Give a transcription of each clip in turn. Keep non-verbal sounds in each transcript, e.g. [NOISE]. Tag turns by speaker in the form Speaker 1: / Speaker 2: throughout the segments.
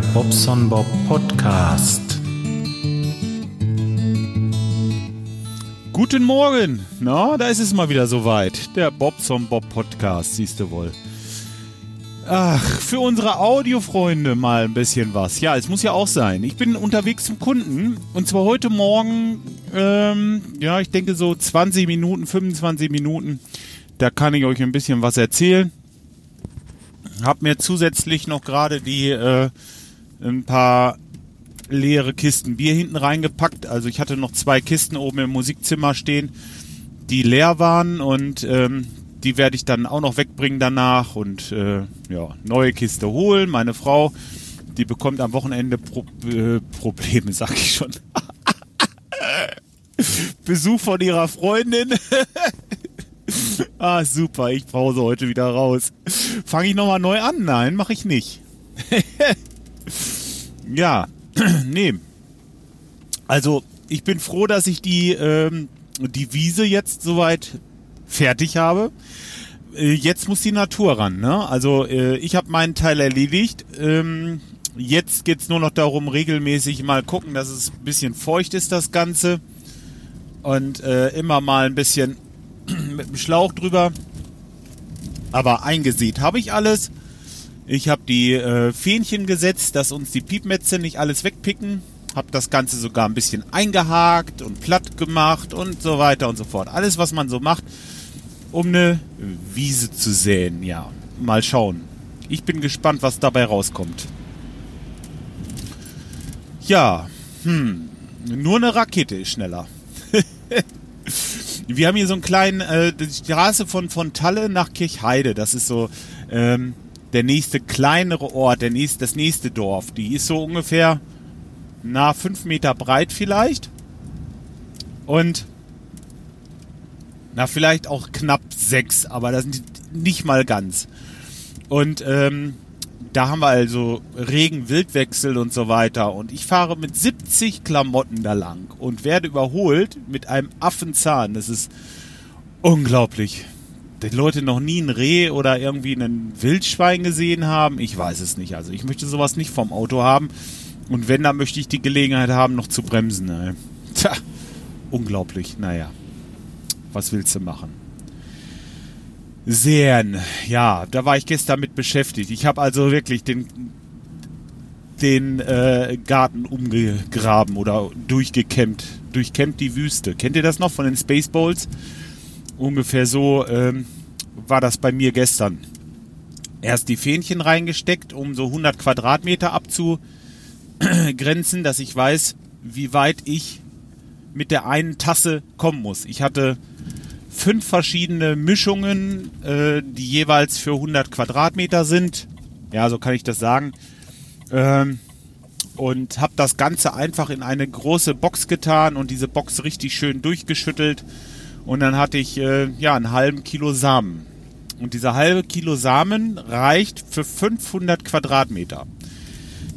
Speaker 1: Bobson Bob Podcast.
Speaker 2: Guten Morgen! Na, da ist es mal wieder soweit. Der Bobson Bob Podcast, siehst du wohl. Ach, für unsere Audiofreunde mal ein bisschen was. Ja, es muss ja auch sein. Ich bin unterwegs zum Kunden und zwar heute Morgen, ähm, ja, ich denke so 20 Minuten, 25 Minuten. Da kann ich euch ein bisschen was erzählen. Hab mir zusätzlich noch gerade die äh, ein paar leere Kisten Bier hinten reingepackt. Also ich hatte noch zwei Kisten oben im Musikzimmer stehen, die leer waren und ähm, die werde ich dann auch noch wegbringen danach und äh, ja, neue Kiste holen. Meine Frau, die bekommt am Wochenende Pro äh, Probleme, [LAUGHS] sag ich schon. Besuch von ihrer Freundin. [LAUGHS] ah, super, ich brause heute wieder raus. Fange ich nochmal neu an? Nein, mache ich nicht. [LAUGHS] ja, [CLEARS THROAT] nee. Also, ich bin froh, dass ich die, ähm, die Wiese jetzt soweit fertig habe. Äh, jetzt muss die Natur ran, ne? Also, äh, ich habe meinen Teil erledigt. Ähm, jetzt geht's nur noch darum, regelmäßig mal gucken, dass es ein bisschen feucht ist, das Ganze. Und äh, immer mal ein bisschen [CLEARS THROAT] mit dem Schlauch drüber. Aber eingesät habe ich alles. Ich habe die äh, Fähnchen gesetzt, dass uns die Piepmetze nicht alles wegpicken. Habe das Ganze sogar ein bisschen eingehakt und platt gemacht und so weiter und so fort. Alles, was man so macht, um eine Wiese zu säen. Ja, mal schauen. Ich bin gespannt, was dabei rauskommt. Ja, hm, nur eine Rakete ist schneller. [LAUGHS] Wir haben hier so einen kleinen, äh, die Straße von, von Talle nach Kirchheide. Das ist so ähm, der nächste kleinere Ort, der nächste, das nächste Dorf. Die ist so ungefähr, na, fünf Meter breit vielleicht. Und na, vielleicht auch knapp sechs, aber das sind nicht mal ganz. Und ähm, da haben wir also Regen, Wildwechsel und so weiter. Und ich fahre mit 70 Klamotten da lang und werde überholt mit einem Affenzahn. Das ist unglaublich. Die Leute noch nie ein Reh oder irgendwie einen Wildschwein gesehen haben, ich weiß es nicht. Also ich möchte sowas nicht vom Auto haben. Und wenn, dann möchte ich die Gelegenheit haben, noch zu bremsen. Ey. [LAUGHS] Tja, unglaublich. Naja, was willst du machen? Sehen, ja, da war ich gestern mit beschäftigt. Ich habe also wirklich den den äh, Garten umgegraben oder durchgekämmt. Durchkämmt die Wüste. Kennt ihr das noch von den Spaceballs? Ungefähr so ähm, war das bei mir gestern. Erst die Fähnchen reingesteckt, um so 100 Quadratmeter abzugrenzen, dass ich weiß, wie weit ich mit der einen Tasse kommen muss. Ich hatte fünf verschiedene Mischungen, äh, die jeweils für 100 Quadratmeter sind. Ja, so kann ich das sagen. Ähm, und habe das Ganze einfach in eine große Box getan und diese Box richtig schön durchgeschüttelt. Und dann hatte ich äh, ja einen halben Kilo Samen. Und dieser halbe Kilo Samen reicht für 500 Quadratmeter.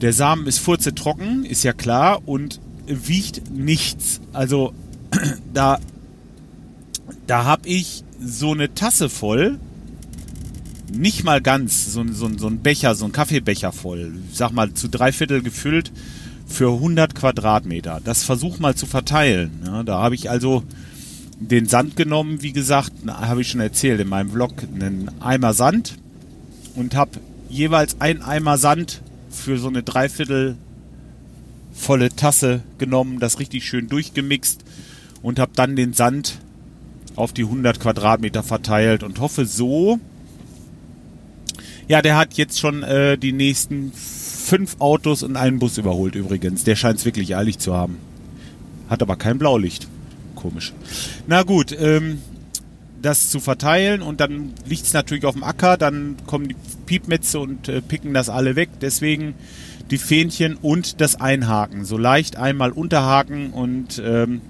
Speaker 2: Der Samen ist furzetrocken, ist ja klar, und wiegt nichts. Also [CLEARS THROAT] da da habe ich so eine Tasse voll, nicht mal ganz, so, so, so ein Becher, so ein Kaffeebecher voll, sag mal zu drei Viertel gefüllt für 100 Quadratmeter. Das versuch mal zu verteilen. Ja, da habe ich also den Sand genommen, wie gesagt, habe ich schon erzählt in meinem Vlog, einen Eimer Sand und habe jeweils ein Eimer Sand für so eine Dreiviertel volle Tasse genommen, das richtig schön durchgemixt und habe dann den Sand auf die 100 Quadratmeter verteilt und hoffe so. Ja, der hat jetzt schon äh, die nächsten fünf Autos und einen Bus überholt übrigens. Der scheint es wirklich eilig zu haben. Hat aber kein Blaulicht. Komisch. Na gut, ähm, das zu verteilen und dann liegt es natürlich auf dem Acker, dann kommen die Piepmetze und äh, picken das alle weg. Deswegen die Fähnchen und das Einhaken. So leicht einmal unterhaken und ähm,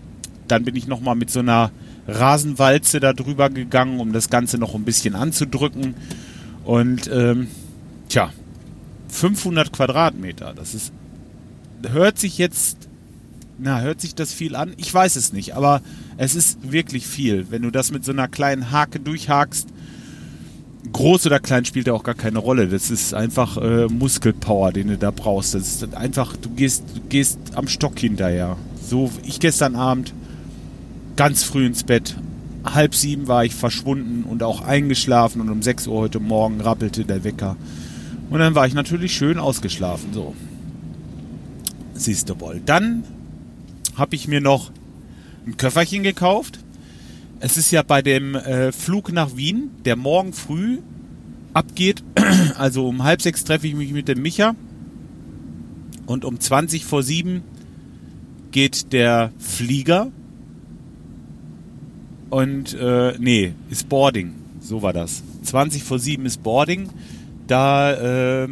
Speaker 2: dann bin ich nochmal mit so einer Rasenwalze da drüber gegangen, um das Ganze noch ein bisschen anzudrücken. Und ähm, tja, 500 Quadratmeter, das ist, hört sich jetzt, na, hört sich das viel an? Ich weiß es nicht, aber es ist wirklich viel. Wenn du das mit so einer kleinen Hake durchhakst, groß oder klein spielt ja auch gar keine Rolle. Das ist einfach äh, Muskelpower, den du da brauchst. Das ist einfach, du gehst, du gehst am Stock hinterher. So, ich gestern Abend ganz früh ins Bett. Halb sieben war ich verschwunden und auch eingeschlafen und um sechs Uhr heute Morgen rappelte der Wecker. Und dann war ich natürlich schön ausgeschlafen. So. Siehst du wohl. Dann habe ich mir noch ein Köfferchen gekauft. Es ist ja bei dem äh, Flug nach Wien, der morgen früh abgeht, [CLEARS THROAT] also um halb sechs treffe ich mich mit dem Micha. Und um 20 vor sieben geht der Flieger. Und äh, nee, ist Boarding, so war das. 20 vor sieben ist Boarding, da äh,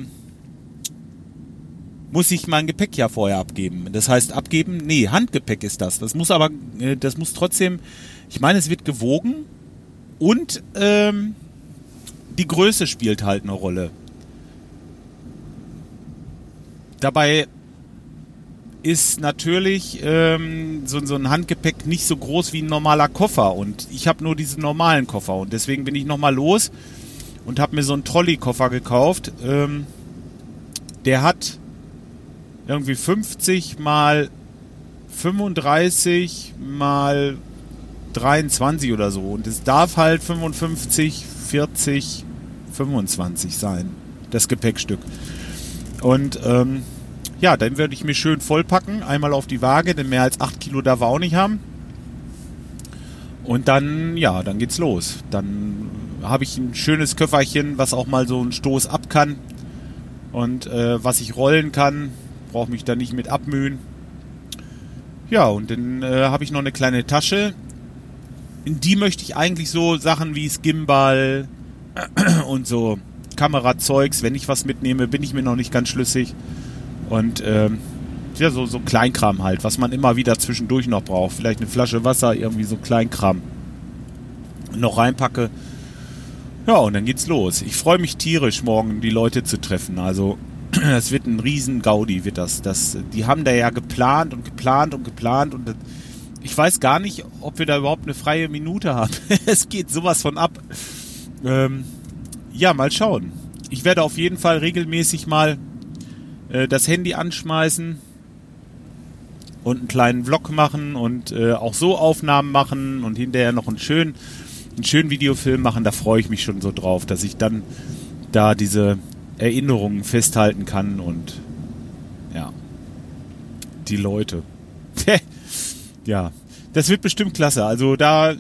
Speaker 2: muss ich mein Gepäck ja vorher abgeben. Das heißt abgeben, nee, Handgepäck ist das. Das muss aber, äh, das muss trotzdem ich meine, es wird gewogen und ähm, die Größe spielt halt eine Rolle. Dabei ist natürlich ähm, so, so, ein Handgepäck nicht so groß wie ein normaler Koffer und ich habe nur diesen normalen Koffer und deswegen bin ich nochmal los und habe mir so einen Trolley-Koffer gekauft. Ähm, der hat irgendwie 50 mal 35 mal 23 oder so. Und es darf halt 55, 40, 25 sein, das Gepäckstück. Und ähm, ja, dann würde ich mir schön vollpacken, einmal auf die Waage, denn mehr als 8 Kilo darf er auch nicht haben. Und dann, ja, dann geht's los. Dann habe ich ein schönes Köfferchen, was auch mal so einen Stoß ab kann. Und äh, was ich rollen kann, brauche mich da nicht mit abmühen. Ja, und dann äh, habe ich noch eine kleine Tasche, in die möchte ich eigentlich so Sachen wie Skimball [CLEARS THROAT] und so Kamerazeugs, wenn ich was mitnehme, bin ich mir noch nicht ganz schlüssig. Und ähm, ja, so, so Kleinkram halt, was man immer wieder zwischendurch noch braucht. Vielleicht eine Flasche Wasser, irgendwie so Kleinkram noch reinpacke. Ja, und dann geht's los. Ich freue mich tierisch, morgen die Leute zu treffen. Also, das wird ein riesen Gaudi, wird das. das. Die haben da ja geplant und geplant und geplant und ich weiß gar nicht, ob wir da überhaupt eine freie Minute haben. [LAUGHS] es geht sowas von ab. Ähm, ja, mal schauen. Ich werde auf jeden Fall regelmäßig mal äh, das Handy anschmeißen und einen kleinen Vlog machen und äh, auch so Aufnahmen machen und hinterher noch einen schönen, einen schönen Videofilm machen. Da freue ich mich schon so drauf, dass ich dann da diese Erinnerungen festhalten kann und ja, die Leute. [LAUGHS] ja, das wird bestimmt klasse. Also da,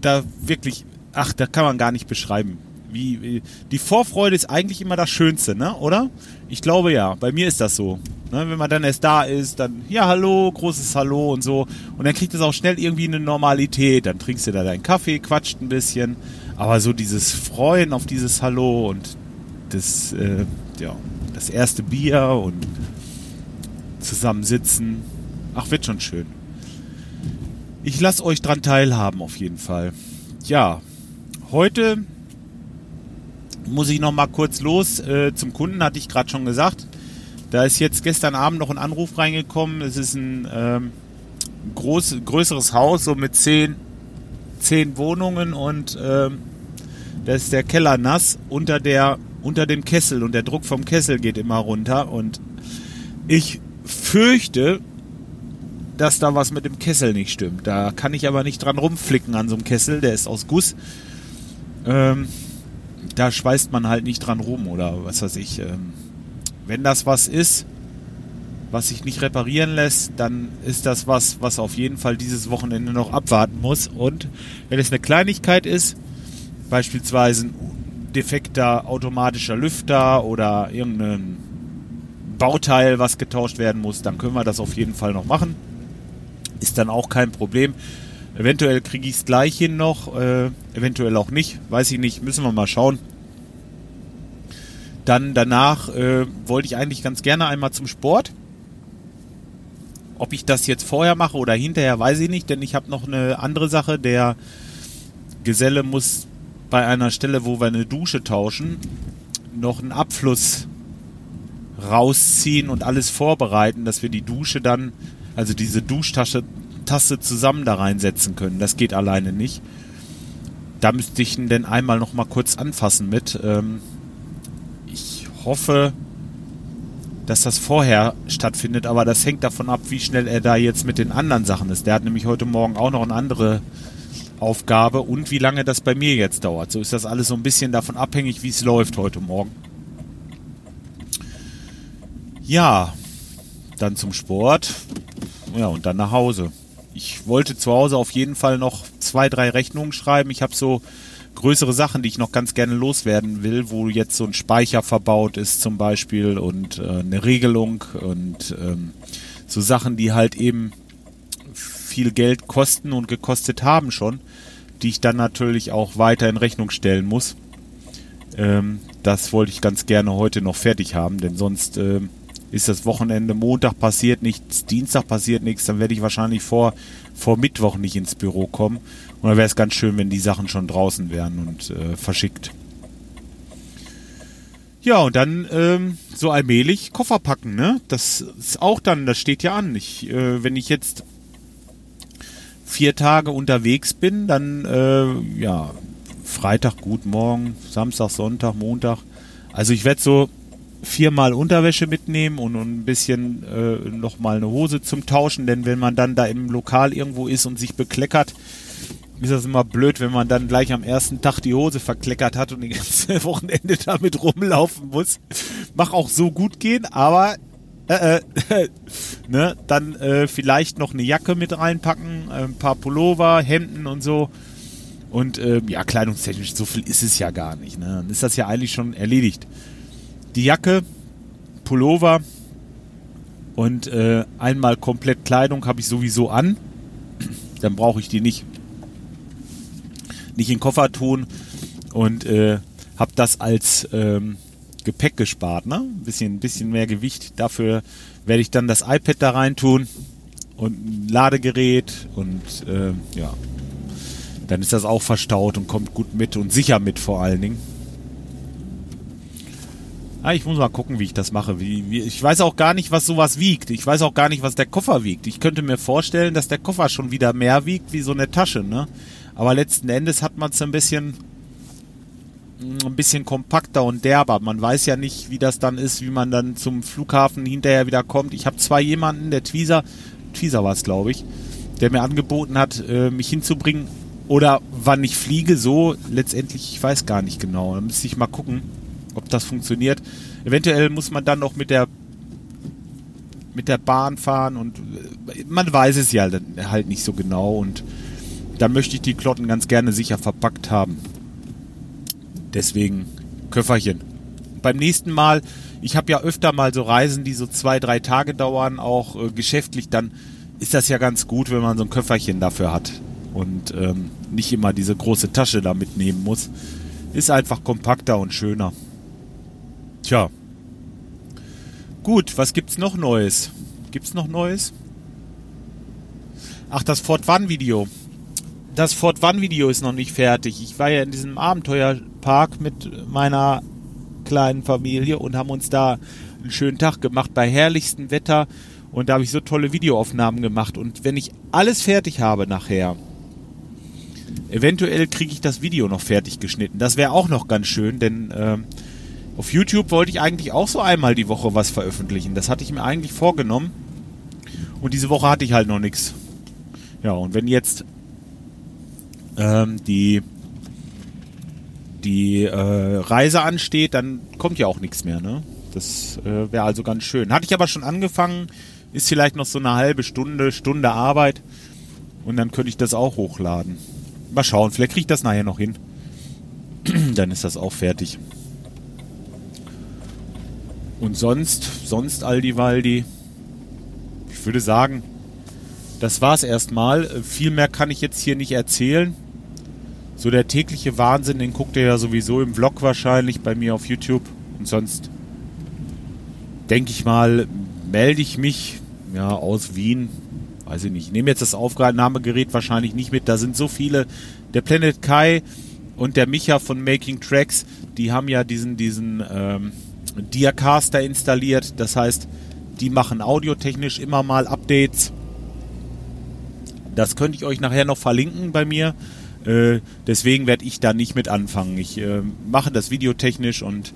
Speaker 2: da wirklich, ach, da kann man gar nicht beschreiben. Wie, die Vorfreude ist eigentlich immer das Schönste, ne? Oder? Ich glaube ja. Bei mir ist das so. Ne? Wenn man dann erst da ist, dann ja hallo, großes Hallo und so. Und dann kriegt es auch schnell irgendwie eine Normalität. Dann trinkst du da deinen Kaffee, quatscht ein bisschen. Aber so dieses Freuen auf dieses Hallo und das, äh, ja, das erste Bier und zusammensitzen. Ach, wird schon schön. Ich lasse euch dran teilhaben auf jeden Fall. Ja, heute muss ich noch mal kurz los. Äh, zum Kunden hatte ich gerade schon gesagt. Da ist jetzt gestern Abend noch ein Anruf reingekommen. Es ist ein ähm, groß, größeres Haus, so mit zehn, zehn Wohnungen und ähm, da ist der Keller nass unter der unter dem Kessel und der Druck vom Kessel geht immer runter und ich fürchte, dass da was mit dem Kessel nicht stimmt. Da kann ich aber nicht dran rumflicken an so einem Kessel, der ist aus Guss. Ähm, da schweißt man halt nicht dran rum oder was weiß ich. Ähm, wenn das was ist, was sich nicht reparieren lässt, dann ist das was, was auf jeden Fall dieses Wochenende noch abwarten muss. Und wenn es eine Kleinigkeit ist, beispielsweise ein defekter automatischer Lüfter oder irgendein Bauteil, was getauscht werden muss, dann können wir das auf jeden Fall noch machen. Ist dann auch kein Problem. Eventuell kriege ich es gleich hin noch, äh, eventuell auch nicht, weiß ich nicht, müssen wir mal schauen. Dann danach äh, wollte ich eigentlich ganz gerne einmal zum Sport. Ob ich das jetzt vorher mache oder hinterher, weiß ich nicht, denn ich habe noch eine andere Sache. Der Geselle muss bei einer Stelle, wo wir eine Dusche tauschen, noch einen Abfluss rausziehen und alles vorbereiten, dass wir die Dusche dann also diese Duschtasche Tasse zusammen da reinsetzen können. Das geht alleine nicht. da müsste ich ihn denn einmal noch mal kurz anfassen mit. Ähm, ich hoffe, dass das vorher stattfindet, aber das hängt davon ab, wie schnell er da jetzt mit den anderen Sachen ist. Der hat nämlich heute Morgen auch noch eine andere Aufgabe und wie lange das bei mir jetzt dauert. So ist das alles so ein bisschen davon abhängig, wie es läuft heute Morgen. Ja, dann zum Sport. Ja, und dann nach Hause. Ich wollte zu Hause auf jeden Fall noch zwei, drei Rechnungen schreiben. Ich habe so größere Sachen, die ich noch ganz gerne loswerden will, wo jetzt so ein Speicher verbaut ist zum Beispiel und äh, eine Regelung und ähm, so Sachen, die halt eben viel Geld kosten und gekostet haben schon, die ich dann natürlich auch weiter in Rechnung stellen muss. Ähm, das wollte ich ganz gerne heute noch fertig haben, denn sonst ähm, ist das Wochenende, Montag passiert nichts, Dienstag passiert nichts, dann werde ich wahrscheinlich vor, vor Mittwoch nicht ins Büro kommen. Und dann wäre es ganz schön, wenn die Sachen schon draußen wären und äh, verschickt. Ja, und dann ähm, so allmählich Koffer packen, ne? Das ist auch dann, das steht ja an. Ich, äh, wenn ich jetzt vier Tage unterwegs bin, dann äh, ja, Freitag gut morgen, Samstag, Sonntag, Montag. Also ich werde so viermal Unterwäsche mitnehmen und, ein bisschen äh, nochmal eine Hose zum Tauschen, denn wenn man dann da im Lokal irgendwo ist und sich bekleckert, ist das immer blöd, wenn man dann gleich am ersten Tag die Hose verkleckert hat und die ganze [LAUGHS] Wochenende damit rumlaufen muss. Mach auch so gut gehen, aber äh, äh, [LAUGHS] ne, dann äh, vielleicht noch eine Jacke mit reinpacken, ein paar Pullover, Hemden und so. Und äh, ja, kleidungstechnisch, so viel ist es ja gar nicht. Ne? Dann ist das ja eigentlich schon erledigt die Jacke, Pullover und äh, einmal komplett Kleidung habe ich sowieso an. [CLEARS THROAT] Dann brauche ich die nicht, nicht in den Koffer tun und äh, habe das als ähm, Gepäck gespart. Ne? Ein bisschen, bisschen mehr Gewicht. Dafür werde ich dann das iPad da rein tun und ein Ladegerät und äh, ja, dann ist das auch verstaut und kommt gut mit und sicher mit vor allen Dingen. Ah, ich muss mal gucken, wie ich das mache. Wie, wie, ich weiß auch gar nicht, was sowas wiegt. Ich weiß auch gar nicht, was der Koffer wiegt. Ich könnte mir vorstellen, dass der Koffer schon wieder mehr wiegt wie so eine Tasche, ne? Aber letzten Endes hat man es ein bisschen, ein bisschen kompakter und derber. Man weiß ja nicht, wie das dann ist, wie man dann zum Flughafen hinterher wieder kommt. Ich habe zwar jemanden, der Tweezer, Tweezer war es, glaube ich, der mir angeboten hat, äh, mich hinzubringen oder wann ich fliege, so letztendlich, ich weiß gar nicht genau. Da müsste ich mal gucken ob das funktioniert. Eventuell muss man dann noch mit der mit der Bahn fahren und äh, man weiß es ja halt nicht so genau und da möchte ich die Klotten ganz gerne sicher verpackt haben. Deswegen Köfferchen. Beim nächsten Mal, ich habe ja öfter mal so Reisen, die so zwei, drei Tage dauern, auch äh, geschäftlich, dann ist das ja ganz gut, wenn man so ein Köfferchen dafür hat und ähm, nicht immer diese große Tasche da mitnehmen muss. Ist einfach kompakter und schöner. Tja. Gut, was gibt's noch Neues? Gibt's noch Neues? Ach, das Fort One Video. Das Fort One Video ist noch nicht fertig. Ich war ja in diesem Abenteuerpark mit meiner kleinen Familie und haben uns da einen schönen Tag gemacht bei herrlichstem Wetter und da habe ich so tolle Videoaufnahmen gemacht und wenn ich alles fertig habe nachher, eventuell kriege ich das Video noch fertig geschnitten. Das wäre auch noch ganz schön, denn äh, auf YouTube wollte ich eigentlich auch so einmal die Woche was veröffentlichen. Das hatte ich mir eigentlich vorgenommen. Und diese Woche hatte ich halt noch nichts. Ja, und wenn jetzt ähm, die, die äh, Reise ansteht, dann kommt ja auch nichts mehr, ne? Das äh, wäre also ganz schön. Hatte ich aber schon angefangen, ist vielleicht noch so eine halbe Stunde, Stunde Arbeit. Und dann könnte ich das auch hochladen. Mal schauen, vielleicht kriege ich das nachher noch hin. [CLEARS THROAT] dann ist das auch fertig. Und sonst, sonst Aldi Waldi, ich würde sagen, das war's erstmal. Viel mehr kann ich jetzt hier nicht erzählen. So der tägliche Wahnsinn, den guckt ihr ja sowieso im Vlog wahrscheinlich bei mir auf YouTube. Und sonst denke ich mal, melde ich mich ja aus Wien. Weiß ich nicht. Ich nehme jetzt das Aufnahmegerät wahrscheinlich nicht mit. Da sind so viele. Der Planet Kai und der Micha von Making Tracks, die haben ja diesen, diesen, ähm, Diacaster installiert. Das heißt, die machen audiotechnisch immer mal Updates. Das könnte ich euch nachher noch verlinken bei mir. Äh, deswegen werde ich da nicht mit anfangen. Ich äh, mache das videotechnisch und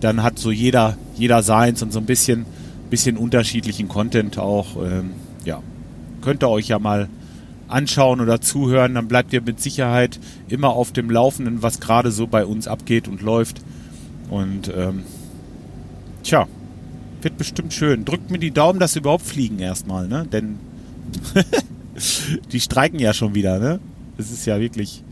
Speaker 2: dann hat so jeder, jeder seins und so ein bisschen, bisschen unterschiedlichen Content auch. Ähm, ja, könnt ihr euch ja mal anschauen oder zuhören, dann bleibt ihr mit Sicherheit immer auf dem Laufenden, was gerade so bei uns abgeht und läuft. Und ähm, tja, wird bestimmt schön. Drückt mir die Daumen, dass sie überhaupt fliegen erstmal, ne? Denn [LAUGHS] die streiken ja schon wieder, ne? Das ist ja wirklich.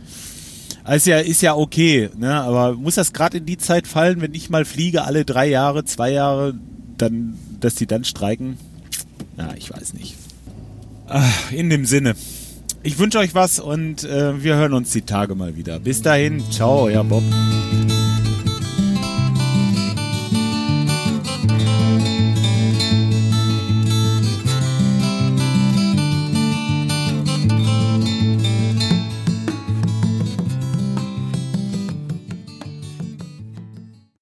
Speaker 2: Also ja, ist ja okay, ne? Aber muss das gerade in die Zeit fallen, wenn ich mal fliege, alle drei Jahre, zwei Jahre, dann, dass die dann streiken? Ja, ich weiß nicht. Ach, in dem Sinne. Ich wünsche euch was und äh, wir hören uns die Tage mal wieder. Bis dahin, ciao, euer Bob.